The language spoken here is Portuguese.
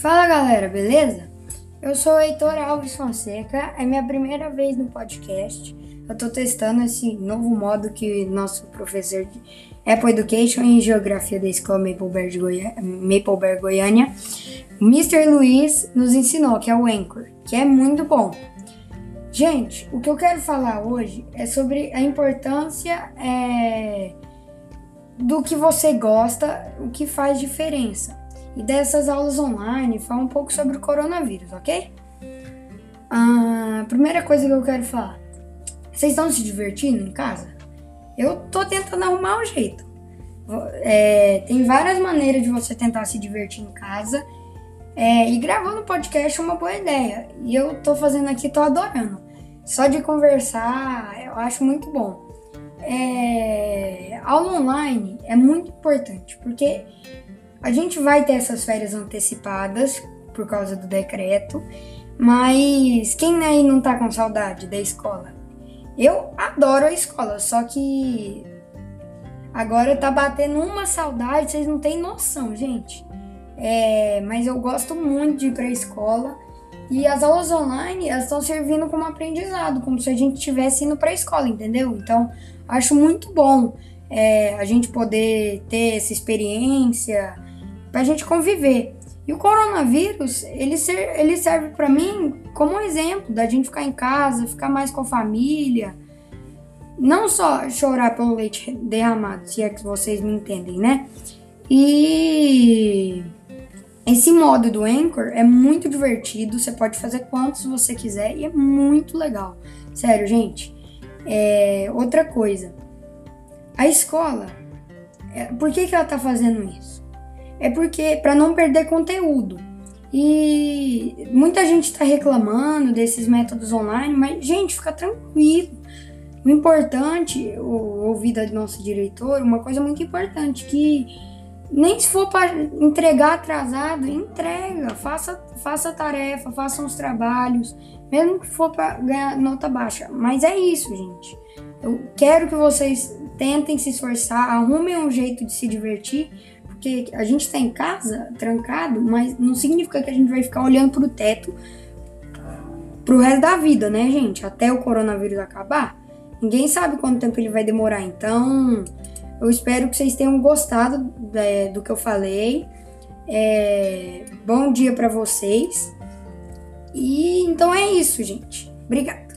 Fala galera, beleza? Eu sou o Heitor Alves Fonseca, é minha primeira vez no podcast. Eu tô testando esse novo modo que nosso professor de Apple Education em Geografia da Escola Mapleberg, Goiânia, Mapleberg Goiânia, Mr. Luiz, nos ensinou, que é o Anchor, que é muito bom. Gente, o que eu quero falar hoje é sobre a importância é, do que você gosta, o que faz diferença. E dessas aulas online, falar um pouco sobre o coronavírus, ok? A primeira coisa que eu quero falar: vocês estão se divertindo em casa? Eu tô tentando arrumar um jeito. É, tem várias maneiras de você tentar se divertir em casa. É, e gravando podcast é uma boa ideia. E eu tô fazendo aqui, tô adorando. Só de conversar, eu acho muito bom. É, aula online é muito importante, porque a gente vai ter essas férias antecipadas por causa do decreto, mas quem aí não tá com saudade da escola? Eu adoro a escola, só que agora tá batendo uma saudade, vocês não têm noção, gente. É, mas eu gosto muito de ir pra escola. E as aulas online, elas estão servindo como aprendizado, como se a gente estivesse indo para a escola, entendeu? Então, acho muito bom é, a gente poder ter essa experiência, para a gente conviver. E o coronavírus, ele, ser, ele serve para mim como um exemplo da gente ficar em casa, ficar mais com a família. Não só chorar pelo leite derramado, se é que vocês me entendem, né? E esse modo do Anchor é muito divertido, você pode fazer quantos você quiser e é muito legal. Sério, gente. É, outra coisa, a escola, é, por que, que ela tá fazendo isso? É porque para não perder conteúdo. E muita gente está reclamando desses métodos online, mas gente, fica tranquilo. O importante, ouvir da nossa diretora, uma coisa muito importante que nem se for para entregar atrasado, entrega, faça, faça a tarefa, faça os trabalhos, mesmo que for para ganhar nota baixa. Mas é isso, gente. Eu quero que vocês tentem se esforçar, arrumem um jeito de se divertir, porque a gente está em casa, trancado, mas não significa que a gente vai ficar olhando para o teto pro resto da vida, né, gente? Até o coronavírus acabar. Ninguém sabe quanto tempo ele vai demorar, então eu espero que vocês tenham gostado é, do que eu falei. É, bom dia para vocês. E então é isso, gente. Obrigada.